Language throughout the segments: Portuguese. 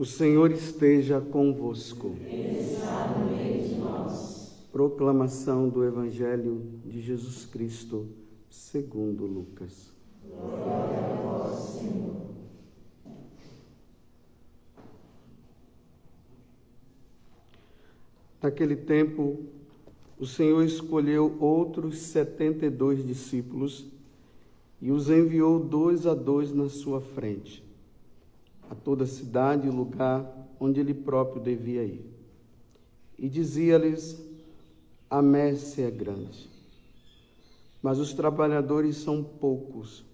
O Senhor esteja convosco. Proclamação do Evangelho de Jesus Cristo, segundo Lucas. Glória a vós, Senhor. Naquele tempo, o Senhor escolheu outros setenta e dois discípulos e os enviou dois a dois na sua frente a toda cidade e lugar onde ele próprio devia ir. E dizia-lhes: A messe é grande, mas os trabalhadores são poucos.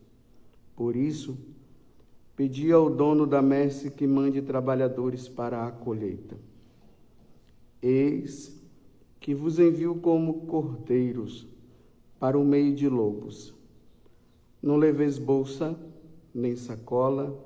Por isso, pedi ao dono da messe que mande trabalhadores para a colheita. Eis que vos envio como cordeiros para o meio de lobos. Não leveis bolsa, nem sacola,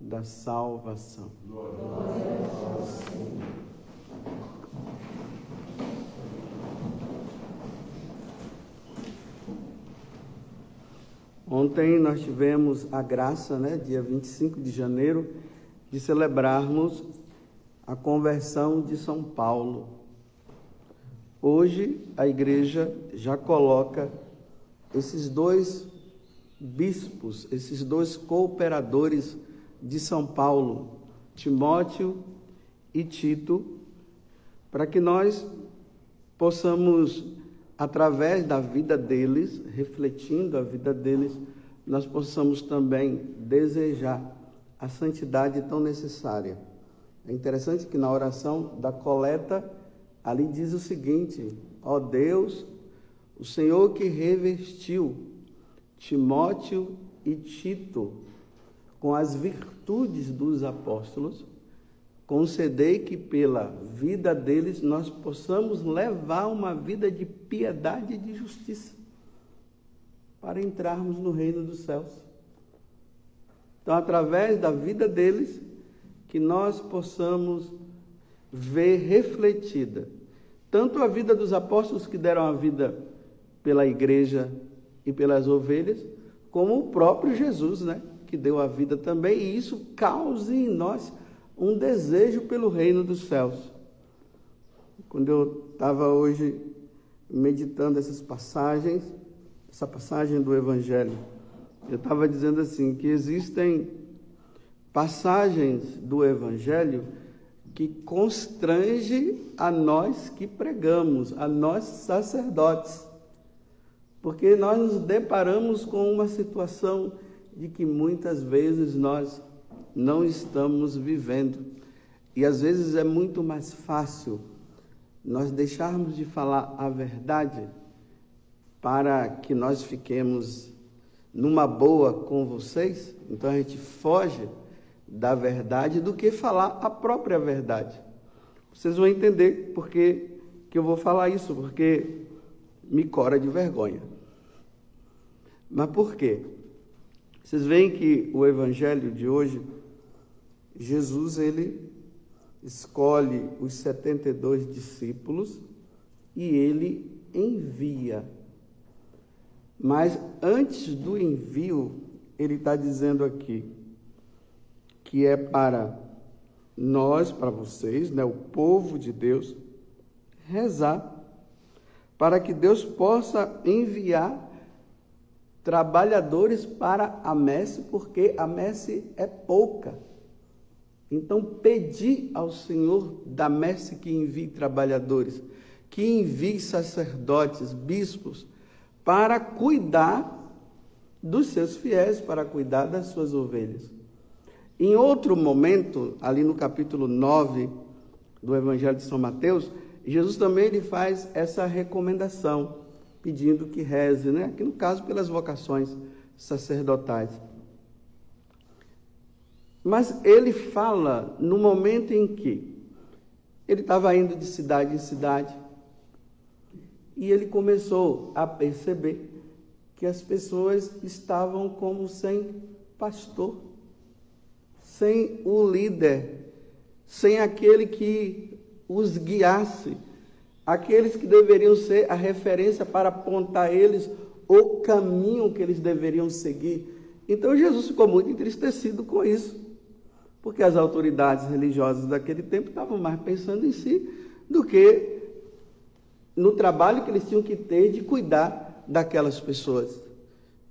da salvação. Ontem nós tivemos a graça, né, dia 25 de janeiro, de celebrarmos a conversão de São Paulo. Hoje a igreja já coloca esses dois bispos, esses dois cooperadores de São Paulo, Timóteo e Tito, para que nós possamos, através da vida deles, refletindo a vida deles, nós possamos também desejar a santidade tão necessária. É interessante que na oração da coleta, ali diz o seguinte: Ó Deus, o Senhor que revestiu Timóteo e Tito com as virtudes dos apóstolos, concedei que pela vida deles nós possamos levar uma vida de piedade e de justiça para entrarmos no reino dos céus. Então, através da vida deles, que nós possamos ver refletida tanto a vida dos apóstolos que deram a vida pela igreja e pelas ovelhas, como o próprio Jesus, né? Que deu a vida também, e isso cause em nós um desejo pelo reino dos céus. Quando eu estava hoje meditando essas passagens, essa passagem do Evangelho, eu estava dizendo assim, que existem passagens do Evangelho que constrange a nós que pregamos, a nós sacerdotes, porque nós nos deparamos com uma situação de que muitas vezes nós não estamos vivendo. E às vezes é muito mais fácil nós deixarmos de falar a verdade para que nós fiquemos numa boa com vocês. Então a gente foge da verdade do que falar a própria verdade. Vocês vão entender porque que eu vou falar isso, porque me cora de vergonha. Mas por quê? Vocês veem que o evangelho de hoje, Jesus ele escolhe os 72 discípulos e ele envia. Mas antes do envio, ele está dizendo aqui que é para nós, para vocês, né, o povo de Deus, rezar para que Deus possa enviar trabalhadores para a messe, porque a messe é pouca. Então, pedi ao Senhor da messe que envie trabalhadores, que envie sacerdotes, bispos, para cuidar dos seus fiéis, para cuidar das suas ovelhas. Em outro momento, ali no capítulo 9 do Evangelho de São Mateus, Jesus também ele faz essa recomendação, pedindo que reze, né? aqui no caso pelas vocações sacerdotais. Mas ele fala no momento em que ele estava indo de cidade em cidade e ele começou a perceber que as pessoas estavam como sem pastor, sem o líder, sem aquele que os guiasse, aqueles que deveriam ser a referência para apontar eles o caminho que eles deveriam seguir. Então Jesus ficou muito entristecido com isso porque as autoridades religiosas daquele tempo estavam mais pensando em si do que no trabalho que eles tinham que ter de cuidar daquelas pessoas.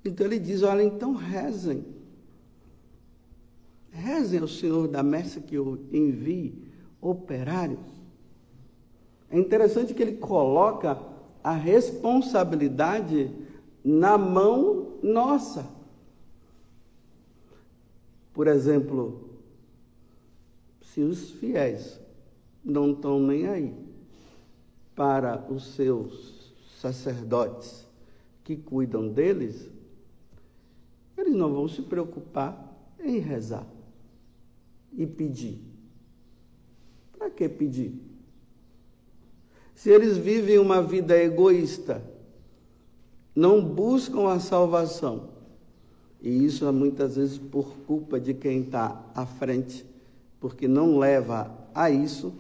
Então ele diz: Olha, então rezem. Rezem ao Senhor da messa que eu envie operários. É interessante que ele coloca a responsabilidade na mão nossa. Por exemplo, se os fiéis não estão nem aí para os seus sacerdotes que cuidam deles, eles não vão se preocupar em rezar e pedir. Para que pedir? Se eles vivem uma vida egoísta, não buscam a salvação, e isso é muitas vezes por culpa de quem está à frente porque não leva a isso,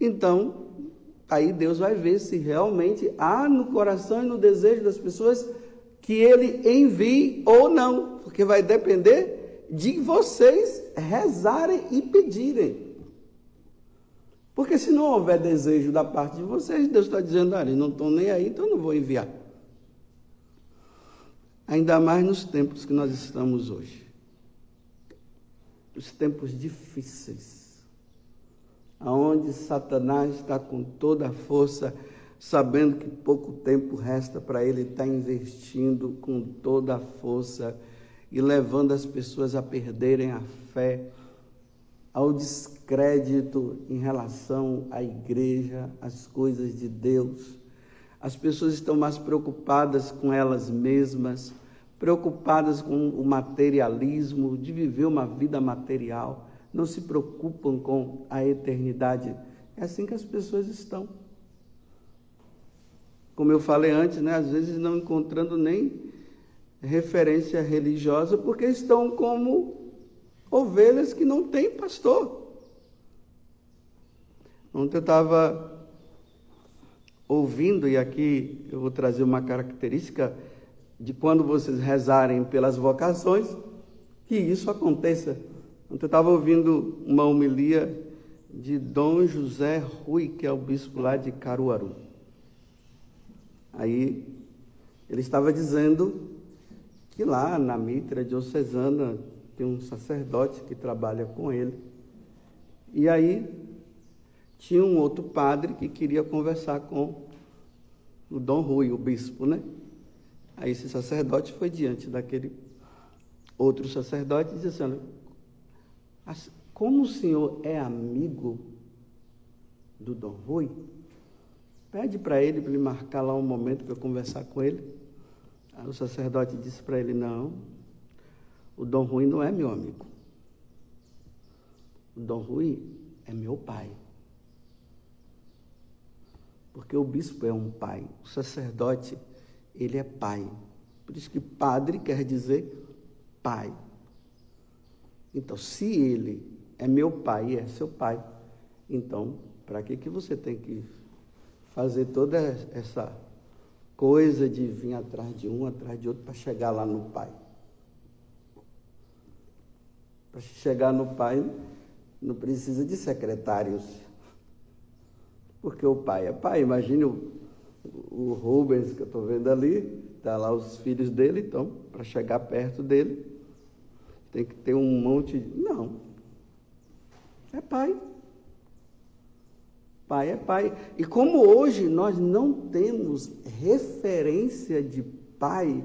então aí Deus vai ver se realmente há no coração e no desejo das pessoas que ele envie ou não, porque vai depender de vocês rezarem e pedirem. Porque se não houver desejo da parte de vocês, Deus está dizendo, eles não estão nem aí, então não vou enviar. Ainda mais nos tempos que nós estamos hoje. Os tempos difíceis, aonde Satanás está com toda a força, sabendo que pouco tempo resta para ele estar tá investindo com toda a força e levando as pessoas a perderem a fé, ao descrédito em relação à igreja, às coisas de Deus. As pessoas estão mais preocupadas com elas mesmas, preocupadas com o materialismo, de viver uma vida material, não se preocupam com a eternidade. É assim que as pessoas estão. Como eu falei antes, né, às vezes não encontrando nem referência religiosa, porque estão como ovelhas que não têm pastor. Ontem eu estava ouvindo, e aqui eu vou trazer uma característica de quando vocês rezarem pelas vocações, que isso aconteça. Ontem eu estava ouvindo uma homilia de Dom José Rui, que é o bispo lá de Caruaru. Aí ele estava dizendo que lá na Mitra Diocesana tem um sacerdote que trabalha com ele. E aí tinha um outro padre que queria conversar com o Dom Rui, o bispo, né? Aí esse sacerdote foi diante daquele outro sacerdote e disse assim: como o senhor é amigo do Dom Rui, pede para ele para ele marcar lá um momento para conversar com ele. Aí o sacerdote disse para ele: Não, o Dom Rui não é meu amigo. O Dom Rui é meu pai. Porque o bispo é um pai, o sacerdote ele é pai. Por isso que padre quer dizer pai. Então, se ele é meu pai e é seu pai, então, para que, que você tem que fazer toda essa coisa de vir atrás de um, atrás de outro, para chegar lá no pai? Para chegar no pai, não precisa de secretários. Porque o pai é pai. Imagine o, o Rubens, que eu estou vendo ali, está lá os filhos dele, então, para chegar perto dele, tem que ter um monte de. Não. É pai. Pai é pai. E como hoje nós não temos referência de pai,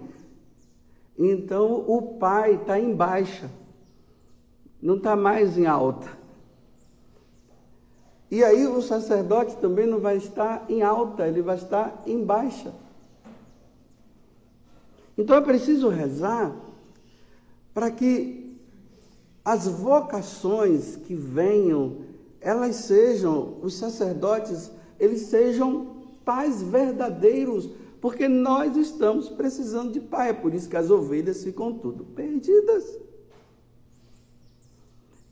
então o pai está em baixa, não está mais em alta. E aí o sacerdote também não vai estar em alta, ele vai estar em baixa. Então é preciso rezar para que as vocações que venham, elas sejam, os sacerdotes, eles sejam pais verdadeiros, porque nós estamos precisando de pai, é por isso que as ovelhas ficam tudo perdidas.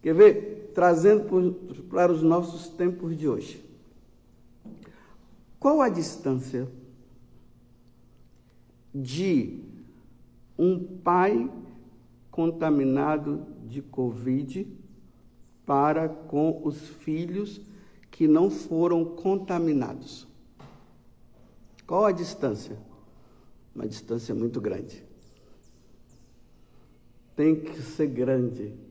Quer ver? Trazendo para os nossos tempos de hoje. Qual a distância de um pai contaminado de Covid para com os filhos que não foram contaminados? Qual a distância? Uma distância muito grande. Tem que ser grande.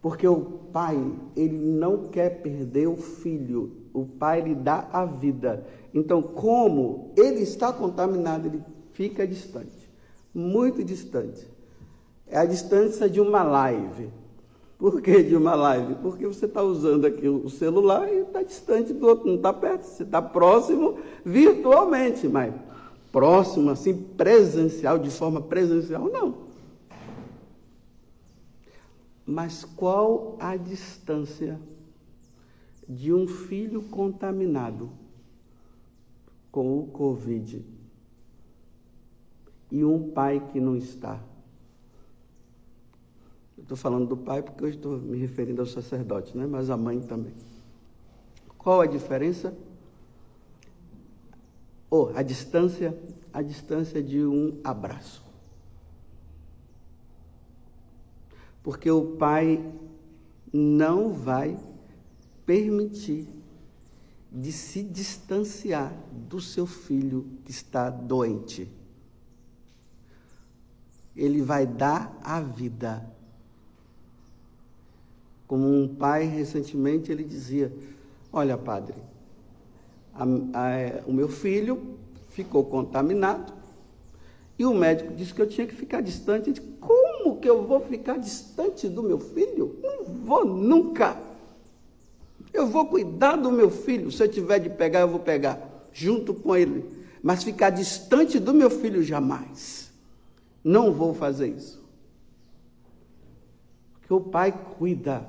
Porque o pai, ele não quer perder o filho. O pai lhe dá a vida. Então, como ele está contaminado, ele fica distante. Muito distante. É a distância de uma live. Por que de uma live? Porque você está usando aqui o celular e está distante do outro, não está perto, você está próximo virtualmente, mas próximo, assim, presencial, de forma presencial, não. Mas qual a distância de um filho contaminado com o Covid e um pai que não está? Estou falando do pai porque eu estou me referindo ao sacerdote, né? mas a mãe também. Qual a diferença? Ou oh, a distância, a distância de um abraço. Porque o pai não vai permitir de se distanciar do seu filho que está doente. Ele vai dar a vida como um pai, recentemente, ele dizia: Olha, padre, a, a, o meu filho ficou contaminado e o médico disse que eu tinha que ficar distante. Eu disse, Como que eu vou ficar distante do meu filho? Não vou nunca. Eu vou cuidar do meu filho. Se eu tiver de pegar, eu vou pegar junto com ele. Mas ficar distante do meu filho jamais. Não vou fazer isso. Porque o pai cuida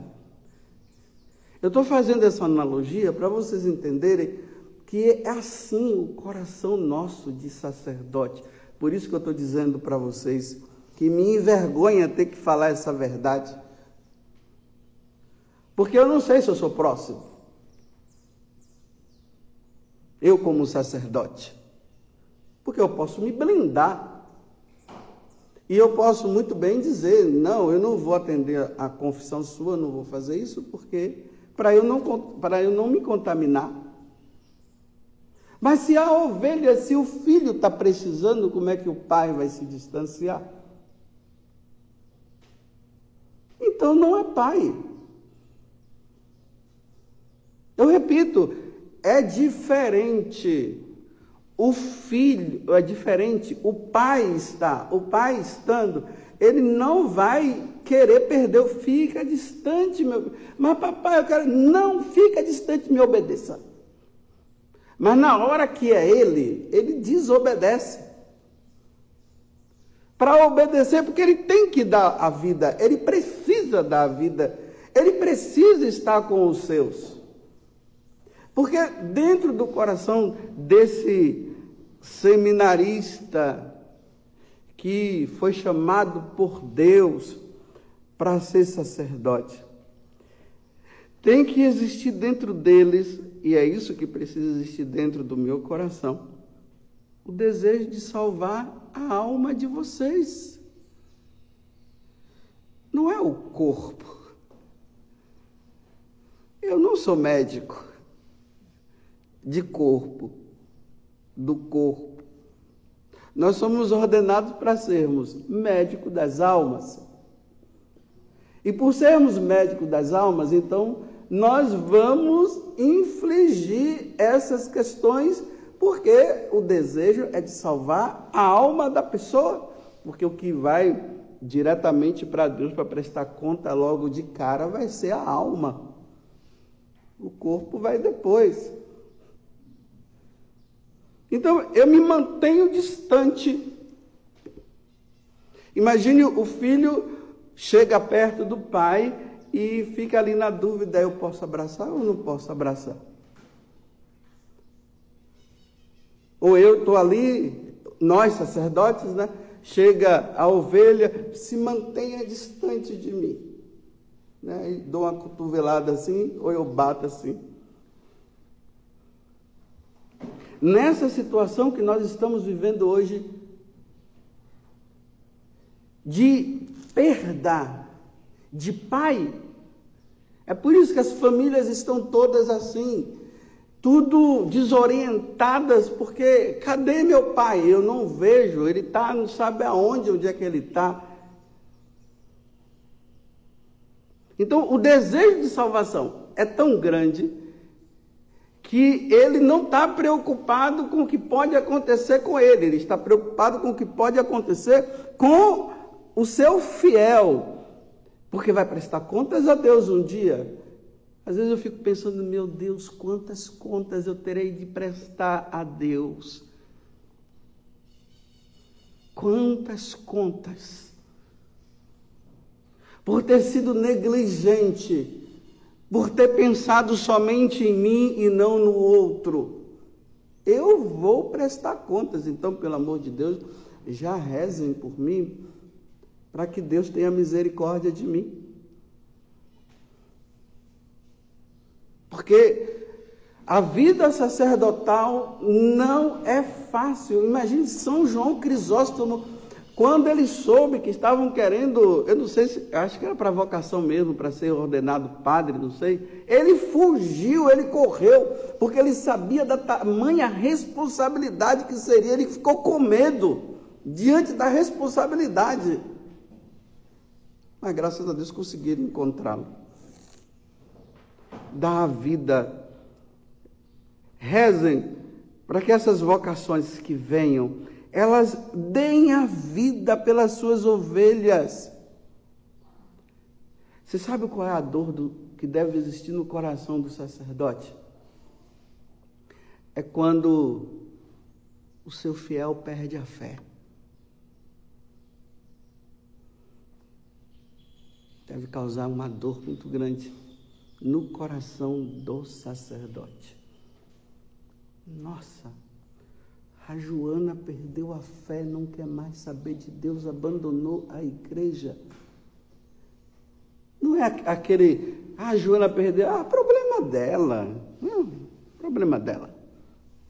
eu estou fazendo essa analogia para vocês entenderem que é assim o coração nosso de sacerdote. Por isso que eu estou dizendo para vocês que me envergonha ter que falar essa verdade. Porque eu não sei se eu sou próximo. Eu, como sacerdote. Porque eu posso me blindar. E eu posso muito bem dizer: não, eu não vou atender a confissão sua, não vou fazer isso, porque para eu, não, para eu não me contaminar. Mas se a ovelha, se o filho está precisando, como é que o pai vai se distanciar? Então não é pai. Eu repito, é diferente. O filho é diferente, o pai está, o pai estando, ele não vai querer perder fica distante, meu. Mas papai, eu quero. Não, fica distante, me obedeça. Mas na hora que é ele, ele desobedece. Para obedecer, porque ele tem que dar a vida, ele precisa dar a vida, ele precisa estar com os seus. Porque dentro do coração desse seminarista que foi chamado por Deus para ser sacerdote. Tem que existir dentro deles, e é isso que precisa existir dentro do meu coração, o desejo de salvar a alma de vocês. Não é o corpo. Eu não sou médico de corpo, do corpo. Nós somos ordenados para sermos médico das almas. E por sermos médicos das almas, então nós vamos infligir essas questões, porque o desejo é de salvar a alma da pessoa, porque o que vai diretamente para Deus para prestar conta logo de cara vai ser a alma. O corpo vai depois. Então eu me mantenho distante. Imagine o filho chega perto do pai e fica ali na dúvida: eu posso abraçar ou não posso abraçar? Ou eu estou ali, nós sacerdotes, né? Chega a ovelha, se mantenha distante de mim. Né? E dou uma cotovelada assim, ou eu bato assim. Nessa situação que nós estamos vivendo hoje, de perda de pai. É por isso que as famílias estão todas assim, tudo desorientadas, porque cadê meu pai? Eu não vejo, ele está, não sabe aonde, onde é que ele está. Então, o desejo de salvação é tão grande que ele não está preocupado com o que pode acontecer com ele, ele está preocupado com o que pode acontecer com o seu fiel, porque vai prestar contas a Deus um dia. Às vezes eu fico pensando, meu Deus, quantas contas eu terei de prestar a Deus. Quantas contas. Por ter sido negligente, por ter pensado somente em mim e não no outro. Eu vou prestar contas, então, pelo amor de Deus, já rezem por mim, para que Deus tenha misericórdia de mim. Porque a vida sacerdotal não é fácil. Imagine São João Crisóstomo, quando ele soube que estavam querendo, eu não sei se, acho que era para vocação mesmo, para ser ordenado padre, não sei. Ele fugiu, ele correu, porque ele sabia da tamanha responsabilidade que seria. Ele ficou com medo diante da responsabilidade. Mas graças a Deus conseguiram encontrá-lo. Dá a vida. Rezem para que essas vocações que venham, elas deem a vida pelas suas ovelhas. Você sabe qual é a dor do, que deve existir no coração do sacerdote? É quando o seu fiel perde a fé. deve causar uma dor muito grande no coração do sacerdote. Nossa, a Joana perdeu a fé, não quer mais saber de Deus, abandonou a igreja. Não é aquele, ah, a Joana perdeu, ah, problema dela. Não, problema dela.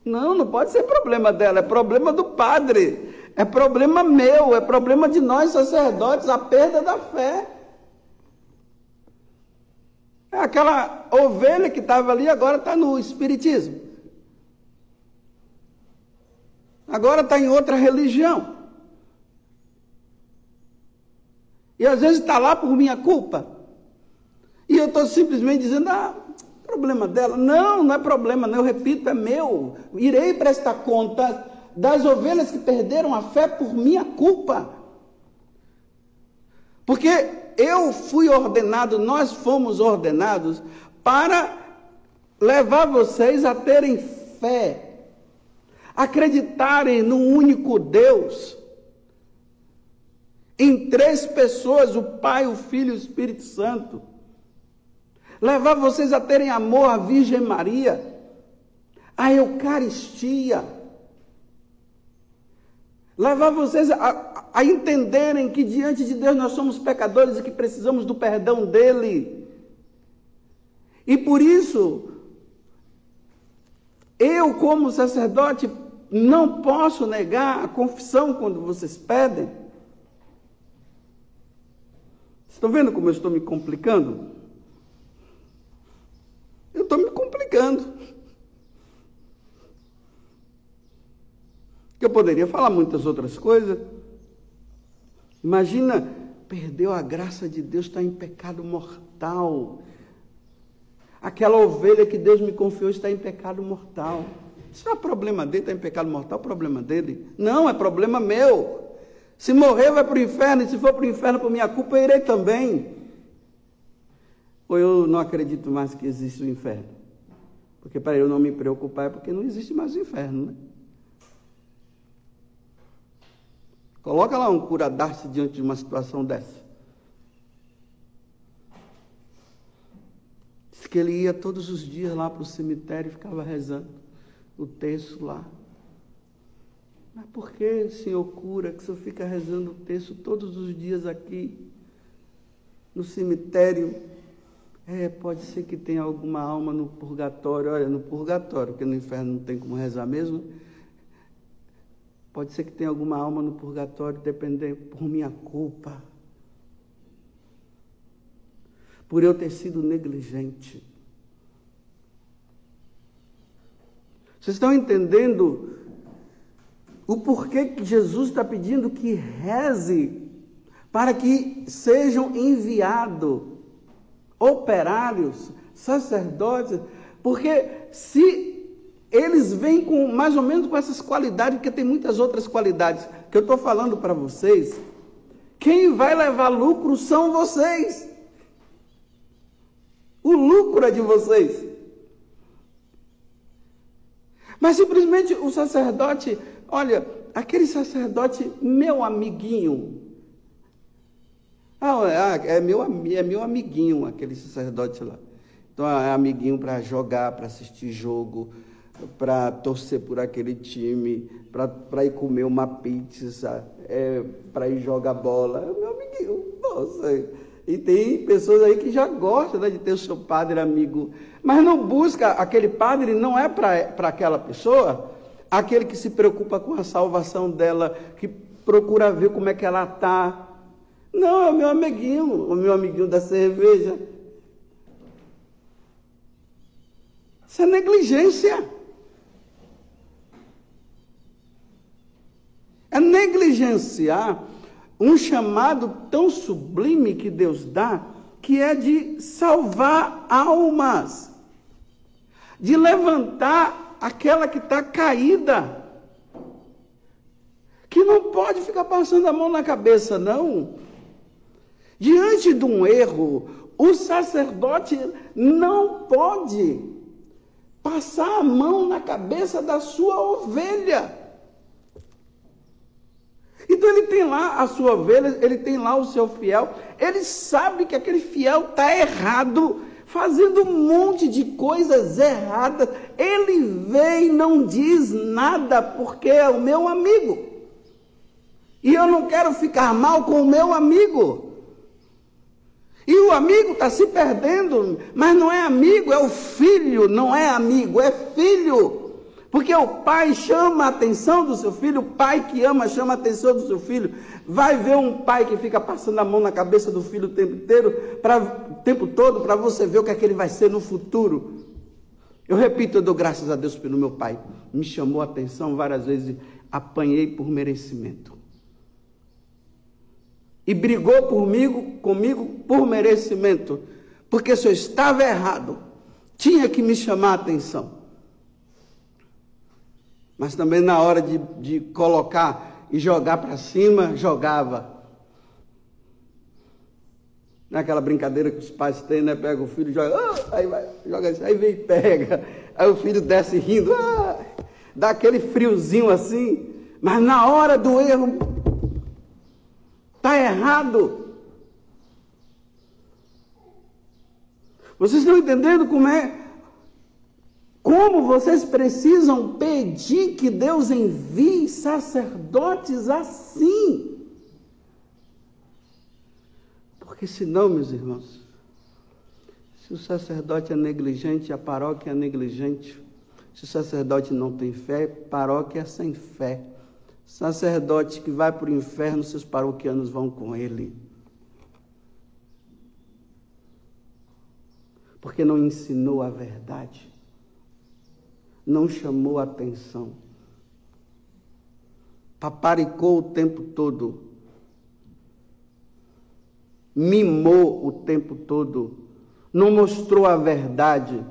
Não, não pode ser problema dela, é problema do padre. É problema meu, é problema de nós sacerdotes, a perda da fé. É aquela ovelha que estava ali, agora está no Espiritismo. Agora está em outra religião. E às vezes está lá por minha culpa. E eu estou simplesmente dizendo, ah, problema dela. Não, não é problema, não. Eu repito, é meu. Irei prestar conta das ovelhas que perderam a fé por minha culpa. Porque eu fui ordenado, nós fomos ordenados para levar vocês a terem fé, acreditarem no único Deus, em três pessoas, o Pai, o Filho e o Espírito Santo. Levar vocês a terem amor à Virgem Maria, à Eucaristia. Levar vocês a, a entenderem que diante de Deus nós somos pecadores e que precisamos do perdão dele. E por isso, eu, como sacerdote, não posso negar a confissão quando vocês pedem. Estão vendo como eu estou me complicando? Eu estou me complicando. Eu poderia falar muitas outras coisas. Imagina perdeu a graça de Deus, está em pecado mortal. Aquela ovelha que Deus me confiou está em pecado mortal. Isso é problema dele, está em pecado mortal, é problema dele. Não, é problema meu. Se morrer, vai para o inferno, e se for para o inferno por minha culpa, eu irei também. Ou eu não acredito mais que existe o inferno? Porque para eu não me preocupar é porque não existe mais o inferno, né? Coloca lá um curadar-se diante de uma situação dessa. Diz que ele ia todos os dias lá para o cemitério e ficava rezando o texto lá. Mas por que, senhor cura, que o senhor fica rezando o texto todos os dias aqui no cemitério? É, pode ser que tenha alguma alma no purgatório. Olha, no purgatório, porque no inferno não tem como rezar mesmo. Pode ser que tenha alguma alma no purgatório, dependendo por minha culpa. Por eu ter sido negligente. Vocês estão entendendo o porquê que Jesus está pedindo que reze para que sejam enviados operários, sacerdotes, porque se eles vêm com mais ou menos com essas qualidades, porque tem muitas outras qualidades que eu estou falando para vocês, quem vai levar lucro são vocês. O lucro é de vocês. Mas simplesmente o sacerdote, olha, aquele sacerdote, meu amiguinho, ah, é, é meu, é meu amiguinho, aquele sacerdote lá. Então é amiguinho para jogar, para assistir jogo, para torcer por aquele time, para ir comer uma pizza, é, para ir jogar bola. Meu amiguinho. Nossa. E tem pessoas aí que já gostam né, de ter o seu padre amigo, mas não busca, aquele padre não é para aquela pessoa, aquele que se preocupa com a salvação dela, que procura ver como é que ela está, não, é o meu amiguinho, o meu amiguinho da cerveja. Isso é negligência. É negligenciar um chamado tão sublime que Deus dá, que é de salvar almas, de levantar aquela que está caída, que não pode ficar passando a mão na cabeça, não. Diante de um erro, o sacerdote não pode passar a mão na cabeça da sua ovelha. Então ele tem lá a sua ovelha, ele tem lá o seu fiel, ele sabe que aquele fiel está errado, fazendo um monte de coisas erradas. Ele vem e não diz nada porque é o meu amigo. E eu não quero ficar mal com o meu amigo. E o amigo está se perdendo, mas não é amigo, é o filho, não é amigo, é filho. Porque o pai chama a atenção do seu filho, o pai que ama chama a atenção do seu filho. Vai ver um pai que fica passando a mão na cabeça do filho o tempo inteiro, pra, o tempo todo, para você ver o que é que ele vai ser no futuro. Eu repito, eu dou graças a Deus pelo meu pai. Me chamou a atenção várias vezes, apanhei por merecimento e brigou comigo, comigo por merecimento, porque se eu estava errado, tinha que me chamar a atenção. Mas também na hora de, de colocar e jogar para cima, jogava. Naquela brincadeira que os pais têm, né? Pega o filho joga, ah, aí vai, joga assim, aí vem e pega. Aí o filho desce rindo, ah, dá aquele friozinho assim, mas na hora do erro, Está errado. Vocês estão entendendo como é? Como vocês precisam pedir que Deus envie sacerdotes assim? Porque senão, meus irmãos, se o sacerdote é negligente, a paróquia é negligente. Se o sacerdote não tem fé, paróquia é sem fé. Sacerdote que vai para o inferno, seus paroquianos vão com ele. Porque não ensinou a verdade, não chamou atenção, paparicou o tempo todo. mimou o tempo todo, não mostrou a verdade,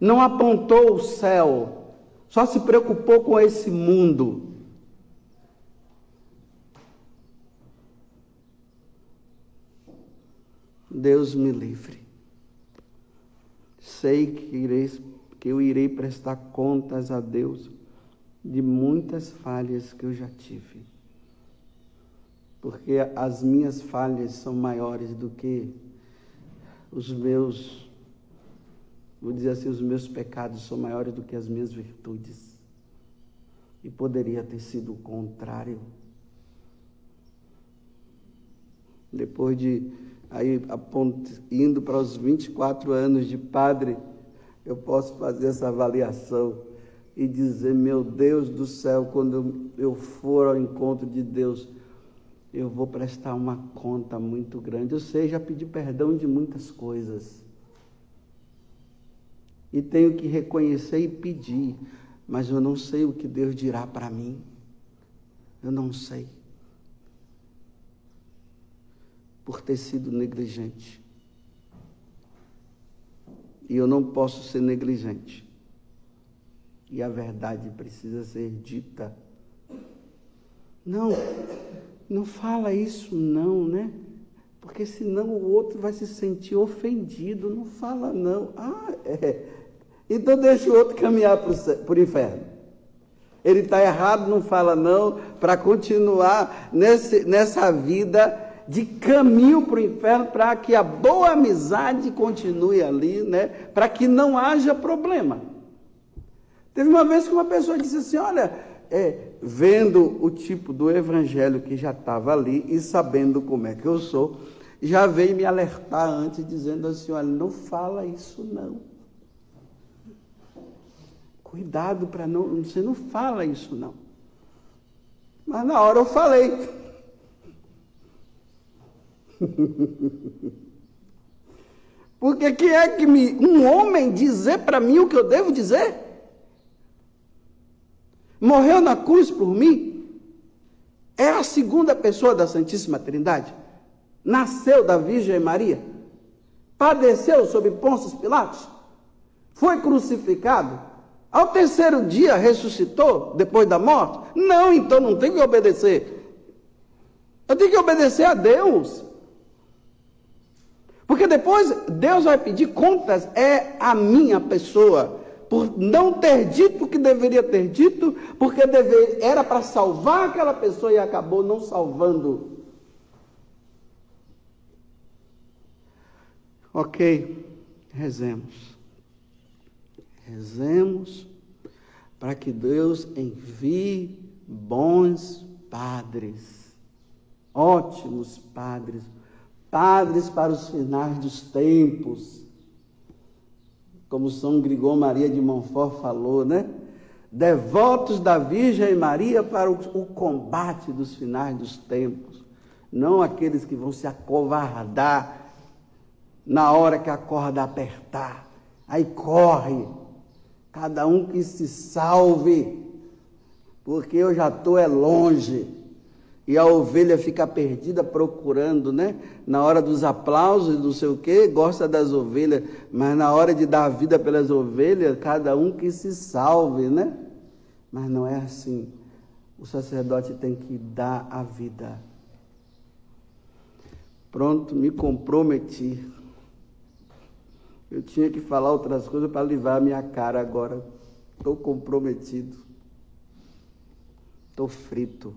não apontou o céu, só se preocupou com esse mundo. Deus me livre. Sei que, irei, que eu irei prestar contas a Deus de muitas falhas que eu já tive. Porque as minhas falhas são maiores do que os meus, vou dizer assim, os meus pecados são maiores do que as minhas virtudes. E poderia ter sido o contrário. Depois de aí indo para os 24 anos de padre, eu posso fazer essa avaliação e dizer: meu Deus do céu, quando eu for ao encontro de Deus, eu vou prestar uma conta muito grande. Eu sei, já pedi perdão de muitas coisas. E tenho que reconhecer e pedir, mas eu não sei o que Deus dirá para mim. Eu não sei. Por ter sido negligente. E eu não posso ser negligente. E a verdade precisa ser dita. Não, não fala isso não, né? Porque senão o outro vai se sentir ofendido. Não fala não. Ah, é. Então deixa o outro caminhar para o inferno. Ele está errado, não fala não, para continuar nesse, nessa vida de caminho para o inferno, para que a boa amizade continue ali, né? Para que não haja problema. Teve uma vez que uma pessoa disse assim: Olha, é, vendo o tipo do evangelho que já estava ali e sabendo como é que eu sou, já veio me alertar antes, dizendo assim: Olha, não fala isso não. Cuidado para não. Você não fala isso não. Mas na hora eu falei. Porque que é que me, um homem dizer para mim o que eu devo dizer? Morreu na cruz por mim? É a segunda pessoa da Santíssima Trindade? Nasceu da Virgem Maria? Padeceu sob Pôncio Pilatos? Foi crucificado? Ao terceiro dia ressuscitou depois da morte? Não, então não tem que obedecer. Eu tenho que obedecer a Deus. Porque depois Deus vai pedir contas é a minha pessoa por não ter dito o que deveria ter dito, porque era para salvar aquela pessoa e acabou não salvando. Ok, rezemos. Rezemos para que Deus envie bons padres, ótimos padres padres para os finais dos tempos, como São Grigol Maria de Montfort falou, né? Devotos da Virgem Maria para o, o combate dos finais dos tempos, não aqueles que vão se acovardar na hora que a corda apertar, aí corre, cada um que se salve, porque eu já estou é longe e a ovelha fica perdida procurando, né? Na hora dos aplausos, não sei o quê, gosta das ovelhas, mas na hora de dar a vida pelas ovelhas, cada um que se salve, né? Mas não é assim. O sacerdote tem que dar a vida. Pronto, me comprometi. Eu tinha que falar outras coisas para livrar a minha cara agora. Estou comprometido. Estou frito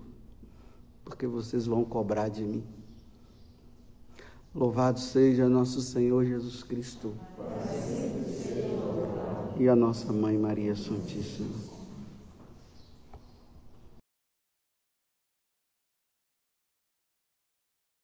porque vocês vão cobrar de mim. Louvado seja nosso Senhor Jesus Cristo e a nossa Mãe Maria Santíssima.